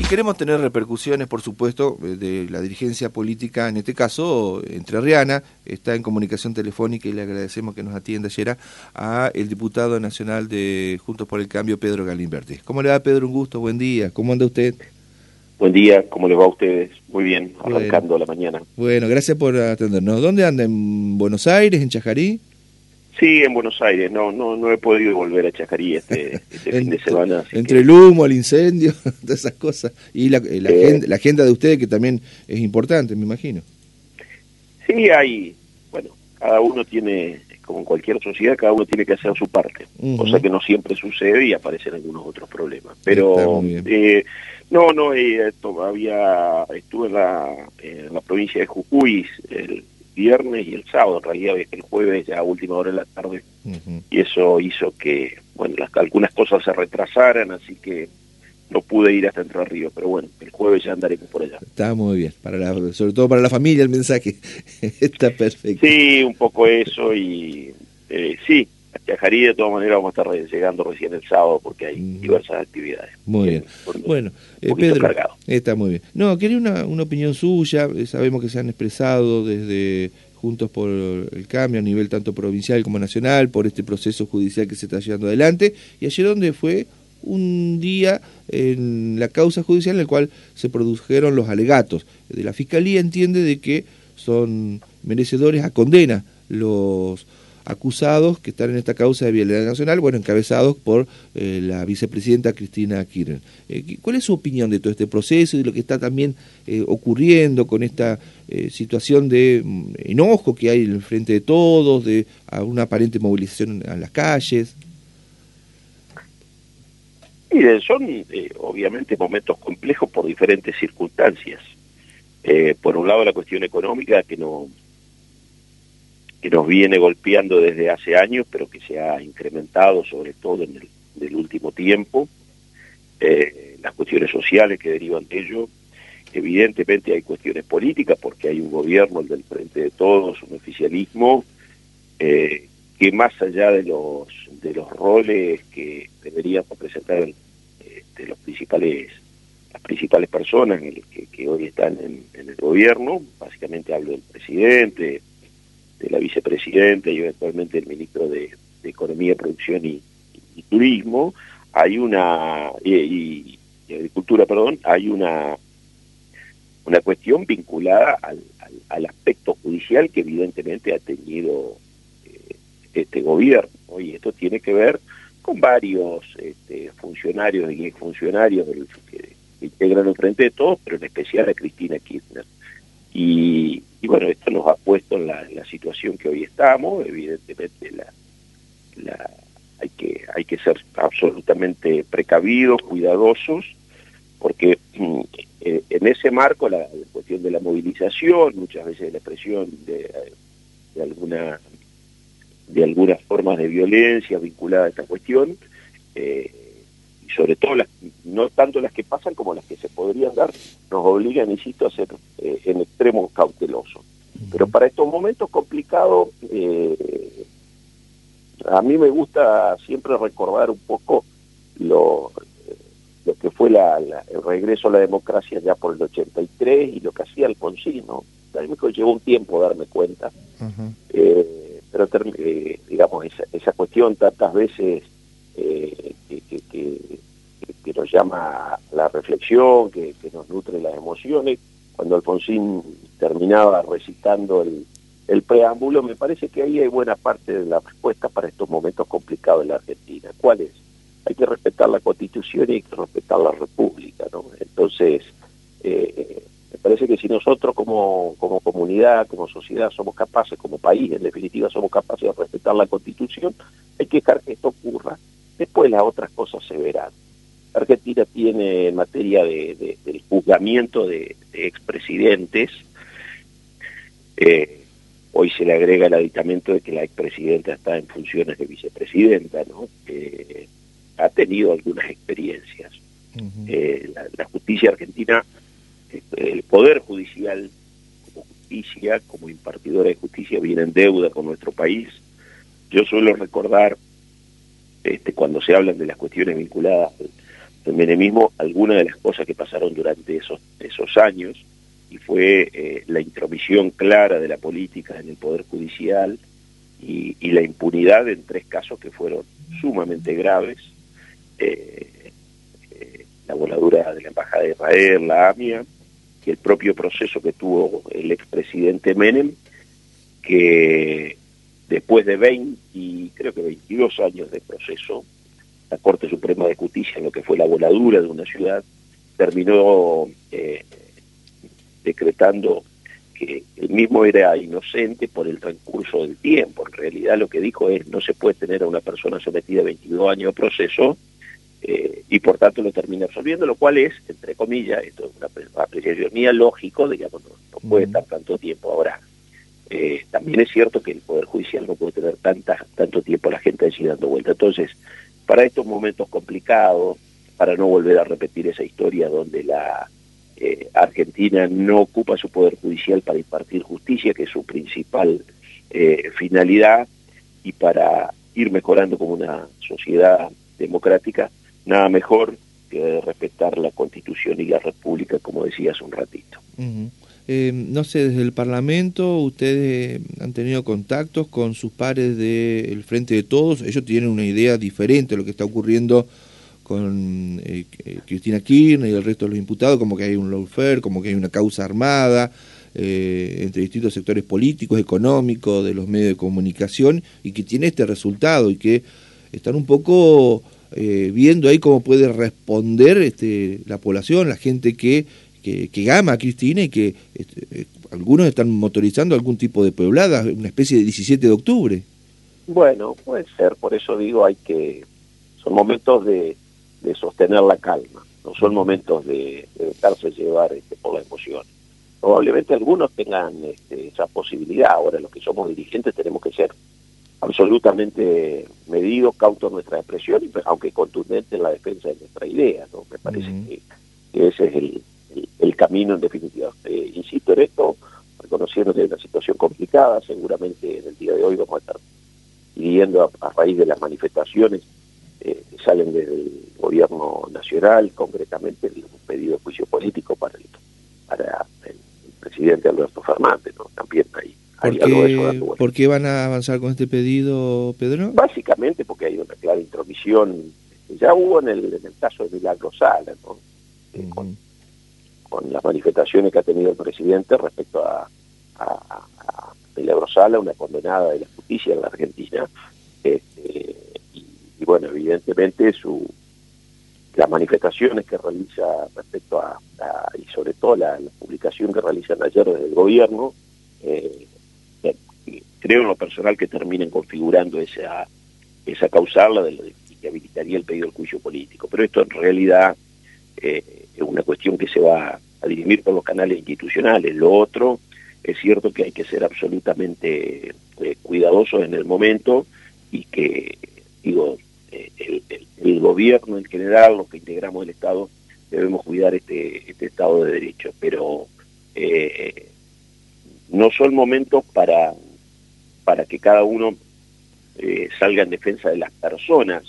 Y queremos tener repercusiones, por supuesto, de la dirigencia política, en este caso, entre Riana, está en comunicación telefónica y le agradecemos que nos atienda ayer a el diputado nacional de Juntos por el Cambio, Pedro Galimberti. ¿Cómo le va, Pedro? Un gusto, buen día. ¿Cómo anda usted? Buen día, ¿cómo le va a ustedes? Muy bien, arrancando la mañana. Bueno, gracias por atendernos. ¿Dónde anda? ¿En Buenos Aires, en Chajarí? Sí, en Buenos Aires. No, no, no he podido volver a Chajarí este, este fin de semana. Entre el humo, el incendio, todas esas cosas. Y la, eh, agenda, la, agenda, de ustedes que también es importante, me imagino. Sí, hay, bueno, cada uno tiene, como en cualquier sociedad, cada uno tiene que hacer su parte, cosa que no siempre sucede y aparecen algunos otros problemas. Pero eh, no, no, eh, todavía estuve en la, en la provincia de Jujuy el viernes y el sábado, en realidad el jueves ya a última hora de la tarde, y eso hizo que, bueno, las, algunas cosas se retrasaran, así que no pude ir hasta Entre Ríos, pero bueno, el jueves ya andaremos por allá. Está muy bien, para la, sobre todo para la familia el mensaje, está perfecto. Sí, un poco eso y eh, sí, a Jarí de todas maneras vamos a estar llegando recién el sábado porque hay diversas actividades. Muy bien. bueno, eh, Pedro, está muy bien. No, quería una, una opinión suya. Eh, sabemos que se han expresado desde Juntos por el Cambio a nivel tanto provincial como nacional por este proceso judicial que se está llevando adelante. Y ayer donde fue un día en la causa judicial en el cual se produjeron los alegatos. De la Fiscalía entiende de que son merecedores a condena los acusados que están en esta causa de violencia nacional, bueno, encabezados por eh, la vicepresidenta Cristina Kirchner. Eh, ¿Cuál es su opinión de todo este proceso y de lo que está también eh, ocurriendo con esta situación de mm, enojo que hay en frente de todos, de una aparente movilización en las calles? Miren, son obviamente momentos complejos por diferentes circunstancias. por un lado la cuestión económica que no que nos viene golpeando desde hace años, pero que se ha incrementado sobre todo en el, último tiempo, eh, las cuestiones sociales que derivan de ello. Evidentemente hay cuestiones políticas porque hay un gobierno, el del Frente de Todos, un oficialismo, eh, que más allá de los, de los roles que deberían representar este, los principales las principales personas que, que hoy están en el gobierno, básicamente hablo del presidente, de la vicepresidenta y eventualmente el ministro de, Economía, Producción y, Turismo, hay una, y, Agricultura, perdón, hay una, una cuestión vinculada al, al, aspecto judicial que evidentemente ha tenido eh, este gobierno, y esto tiene que ver con varios este, funcionarios y exfuncionarios que, que integran el Frente de Todos, pero en especial a Cristina Kirchner. Y, y bueno, esto nos ha puesto en la, situación que hoy estamos, evidentemente la, la, hay, que, hay que ser absolutamente precavidos, cuidadosos, porque mm, eh, en ese marco la, cuestión de la movilización, muchas veces la expresión de, de alguna de algunas formas de violencia vinculada a esta cuestión, eh, sobre todo las, no tanto las que pasan como las que se podrían dar, nos obligan, insisto, a ser eh, en extremo cautelosos. Pero para estos momentos complicados, eh, a mí me gusta siempre recordar un poco lo, lo que fue la, el regreso a la democracia ya por el 83 y lo que hacía Alfonsín, ¿no? Me llevó un tiempo darme cuenta. eh, pero, eh, digamos, esa, esa cuestión tantas veces eh, que, que, que, nos llama la reflexión, que, nos nutre las emociones. Cuando Alfonsín terminaba recitando el, el preámbulo, me parece que ahí hay buena parte de la respuesta para estos momentos complicados en la Argentina. ¿Cuál es? Hay que respetar la Constitución y hay que respetar la República, ¿no? Entonces, eh, me parece que si nosotros como, como comunidad, como sociedad, somos capaces, como país, en definitiva, somos capaces de respetar la Constitución, hay que dejar que esto ocurra. Después las otras cosas se verán. Argentina tiene en materia de, del juzgamiento de, expresidentes, eh, hoy se le agrega el aditamento de que la expresidenta está en funciones de vicepresidenta, ¿no? ha tenido algunas experiencias. Eh, la, justicia argentina, el poder judicial como justicia, como impartidora de justicia, viene en deuda con nuestro país. Yo suelo recordar, este, cuando se hablan de las cuestiones vinculadas el menemismo algunas de las cosas que pasaron durante esos, esos años y fue eh, la intromisión clara de la política en el Poder Judicial y, la impunidad en tres casos que fueron sumamente graves. Eh, eh, la voladura de la Embajada de Israel, la AMIA, y el propio proceso que tuvo el expresidente Menem, que después de 20, creo que 22 años de proceso, la Corte Suprema de Justicia, en lo que fue la voladura de una ciudad, terminó eh, decretando que el mismo era inocente por el transcurso del tiempo. En realidad lo que dijo es no se puede tener a una persona sometida a 22 años de proceso eh, y por tanto lo termina absolviendo, lo cual es, entre comillas, esto es una apreciación mía, lógico, digamos, no, puede estar tanto tiempo ahora. Eh, también es cierto que el Poder Judicial no puede tener tanta, tanto tiempo la gente allí dando vuelta. Entonces, para estos momentos complicados, para no volver a repetir esa historia donde la eh, Argentina no ocupa su poder judicial para impartir justicia, que es su principal eh, finalidad, y para ir mejorando como una sociedad democrática, nada mejor que respetar la Constitución y la República, como decía hace un ratito. Eh, no sé, desde el Parlamento ustedes han tenido contactos con sus pares del Frente de Todos, ellos tienen una idea diferente de lo que está ocurriendo con eh, Cristina Kirchner y el resto de los imputados, como que hay un lawfare, como que hay una causa armada eh, entre distintos sectores políticos, económicos, de los medios de comunicación, y que tiene este resultado y que están un poco viendo ahí cómo puede responder este, la población, la gente que que, que ama a Cristina y que este, eh, algunos están motorizando algún tipo de pueblada, una especie de 17 de octubre. Bueno, puede ser, por eso digo, hay que, son momentos de, de sostener la calma, no son momentos de, dejarse llevar este, por la emoción. Probablemente algunos tengan este, esa posibilidad, ahora los que somos dirigentes tenemos que ser absolutamente medidos, cautos en nuestra expresión, aunque contundentes en la defensa de nuestra idea, ¿no? Me parece que, que ese es el, el, camino en definitiva. Eh, insisto en esto, reconociendo que es una situación complicada, seguramente en el día de hoy vamos a estar pidiendo a, raíz de las manifestaciones eh, que salen del gobierno nacional, concretamente un pedido de juicio político para el, para el presidente Alberto Fernández, ¿no? también hay, ¿Por, qué, ¿Por qué van a avanzar con este pedido, Pedro? Básicamente porque hay una clara intromisión, ya hubo en el, en el caso de Milagro Sala, ¿no? Eh, con las manifestaciones que ha tenido el presidente respecto a, a, a una condenada de la justicia en la Argentina. Este, y, bueno, evidentemente su las manifestaciones que realiza respecto a, y sobre todo la, publicación que realizan ayer desde el gobierno, eh, creo en lo personal que terminen configurando esa, esa causal la de, que habilitaría el pedido del juicio político. Pero esto en realidad eh, es una cuestión que se va a dirimir por los canales institucionales. Lo otro, es cierto que hay que ser absolutamente eh, cuidadosos en el momento y que, digo, eh, el, gobierno en general, los que integramos el Estado, debemos cuidar este, este Estado de Derecho. Pero no son momentos para, para que cada uno salga en defensa de las personas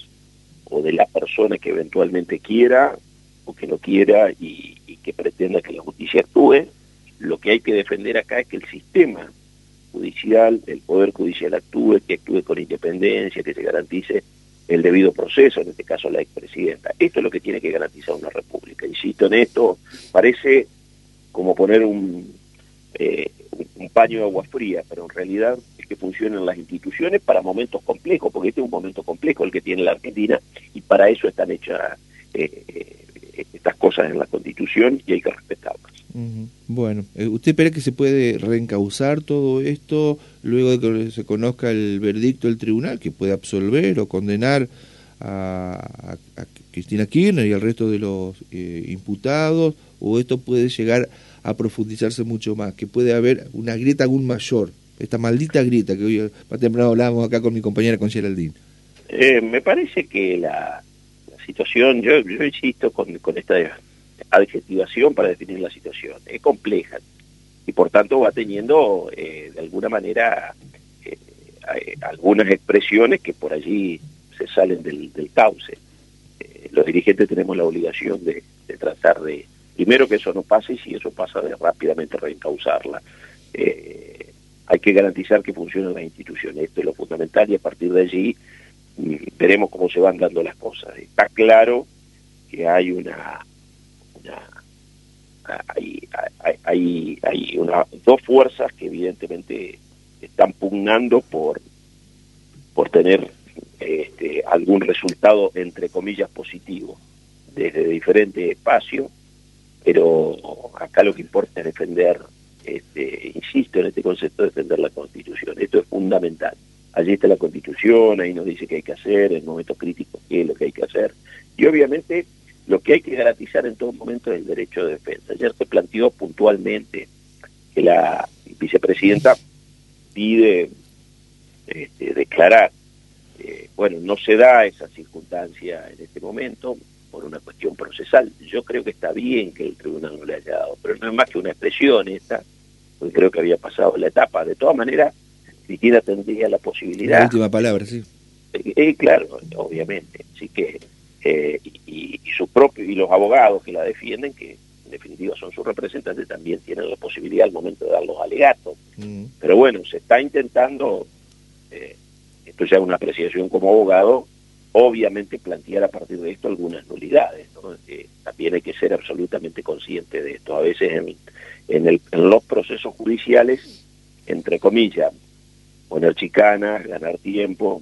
o de la persona que eventualmente quiera que no quiera y, que pretenda que la justicia actúe. Lo que hay que defender acá es que el sistema judicial, el Poder Judicial actúe, que actúe con independencia, que se garantice el debido proceso, en este caso la expresidenta. Esto es lo que tiene que garantizar una república. Insisto en esto, parece como poner un, eh, paño de agua fría, pero en realidad es que funcionan las instituciones para momentos complejos, porque este es un momento complejo el que tiene la Argentina y para eso están hechas eh, eh estas cosas en la Constitución y hay que respetarlas. Bueno, eh, ¿usted espera que se puede reencauzar todo esto luego de que se conozca el veredicto del tribunal, que puede absolver o condenar a, Cristina Kirchner y al resto de los eh, imputados? ¿O esto puede llegar a profundizarse mucho más? Que puede haber una grieta aún mayor, esta maldita grieta que hoy más temprano hablábamos acá con mi compañera con Geraldine. Eh, me parece que la, situación, yo, yo insisto con, con esta adjetivación para definir la situación, es compleja y por tanto va teniendo eh, de alguna manera eh, algunas expresiones que por allí se salen del, cauce. Eh, los dirigentes tenemos la obligación de, tratar de, primero que eso no pase y si eso pasa de rápidamente reencauzarla. Eh, hay que garantizar que funcionen las instituciones, esto es lo fundamental y a partir de allí veremos cómo se van dando las cosas. Está claro que hay una, hay, hay, hay una, dos fuerzas que evidentemente están pugnando por, por tener este, algún resultado, entre comillas, positivo desde diferentes espacios, pero acá lo que importa es defender, este, insisto en este concepto, defender la Constitución. Esto es fundamental. Allí está la Constitución, ahí nos dice qué hay que hacer, en momentos críticos qué es lo que hay que hacer. Y obviamente lo que hay que garantizar en todo momento es el derecho de defensa. Ayer se planteó puntualmente que la vicepresidenta pide este, declarar eh, bueno, no se da esa circunstancia en este momento por una cuestión procesal. Yo creo que está bien que el tribunal no le haya dado, pero no es más que una expresión esta, porque creo que había pasado la etapa. De todas maneras, Cristina tendría la posibilidad... La última palabra, sí. Eh, eh, claro, obviamente. Así que, y, su propio, y los abogados que la defienden, que en definitiva son sus representantes, también tienen la posibilidad al momento de dar los alegatos. Mm. Pero bueno, se está intentando esto ya es una apreciación como abogado, obviamente plantear a partir de esto algunas nulidades. también hay que ser absolutamente consciente de esto. A veces en, en, el, en los procesos judiciales, entre comillas, poner chicanas, ganar tiempo,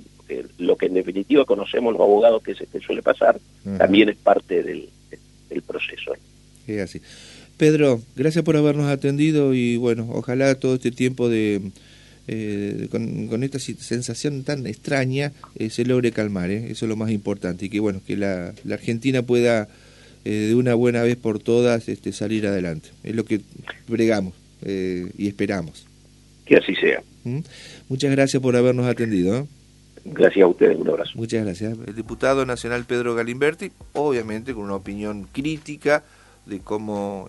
lo que en definitiva conocemos los abogados que, se, suele pasar, también es parte del, del proceso. Es así. Pedro, gracias por habernos atendido y bueno, ojalá todo este tiempo de eh, con, esta sensación tan extraña eh, se logre calmar, ¿eh? eso es lo más importante, y que bueno, que la, Argentina pueda de una buena vez por todas este, salir adelante, es lo que bregamos y esperamos. Que así sea. ¿Mm? Muchas gracias por habernos atendido. Gracias a ustedes, un abrazo. Muchas gracias. El diputado nacional Pedro Galimberti, obviamente con una opinión crítica de cómo